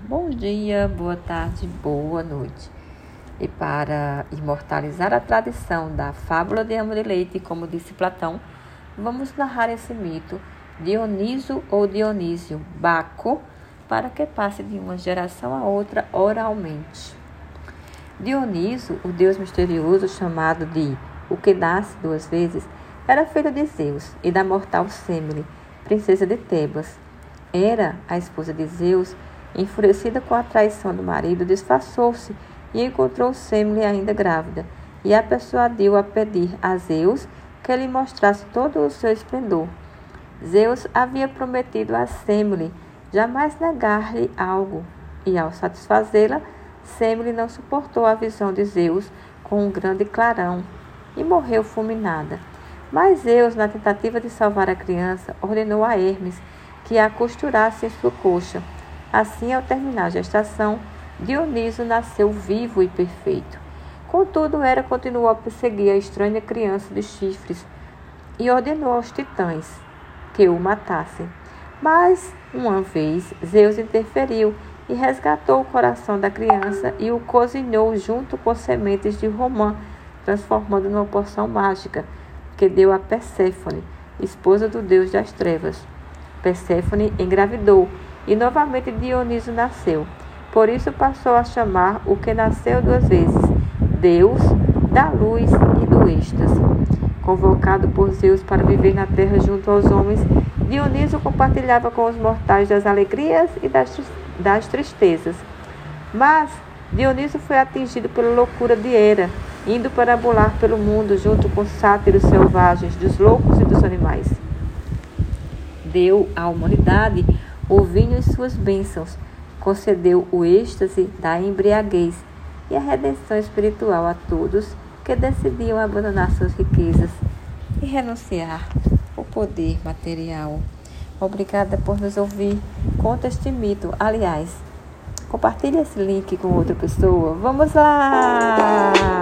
Bom dia, boa tarde, boa noite. E para imortalizar a tradição da fábula de Amo de Leite, como disse Platão, vamos narrar esse mito, Dioniso ou Dionísio, Baco, para que passe de uma geração a outra oralmente. Dioniso, o deus misterioso chamado de o que nasce duas vezes, era filho de Zeus e da mortal Semele, princesa de Tebas. Era a esposa de Zeus, enfurecida com a traição do marido, disfarçou-se e encontrou Semele ainda grávida, e a persuadiu a pedir a Zeus que lhe mostrasse todo o seu esplendor. Zeus havia prometido a Semele jamais negar-lhe algo, e ao satisfazê-la, Semele não suportou a visão de Zeus com um grande clarão e morreu fulminada. Mas Zeus, na tentativa de salvar a criança, ordenou a Hermes que a costurasse em sua coxa. Assim, ao terminar a gestação, Dioniso nasceu vivo e perfeito. Contudo, Hera continuou a perseguir a estranha criança de chifres e ordenou aos titãs que o matassem. Mas, uma vez, Zeus interferiu e resgatou o coração da criança e o cozinhou junto com sementes de romã, transformando numa porção mágica que deu a Perséfone, esposa do deus das trevas. Perséfone engravidou e novamente Dioniso nasceu. Por isso passou a chamar o que nasceu duas vezes, Deus da luz e do êxtase. Convocado por Zeus para viver na terra junto aos homens, Dioniso compartilhava com os mortais das alegrias e das, das tristezas. Mas Dioniso foi atingido pela loucura de Hera, indo parabolar pelo mundo junto com sátiros selvagens, dos loucos e dos animais. Deu à humanidade o vinho e suas bênçãos, concedeu o êxtase da embriaguez e a redenção espiritual a todos que decidiam abandonar suas riquezas e renunciar ao poder material. Obrigada por nos ouvir. Conta este mito. Aliás, compartilhe esse link com outra pessoa. Vamos lá!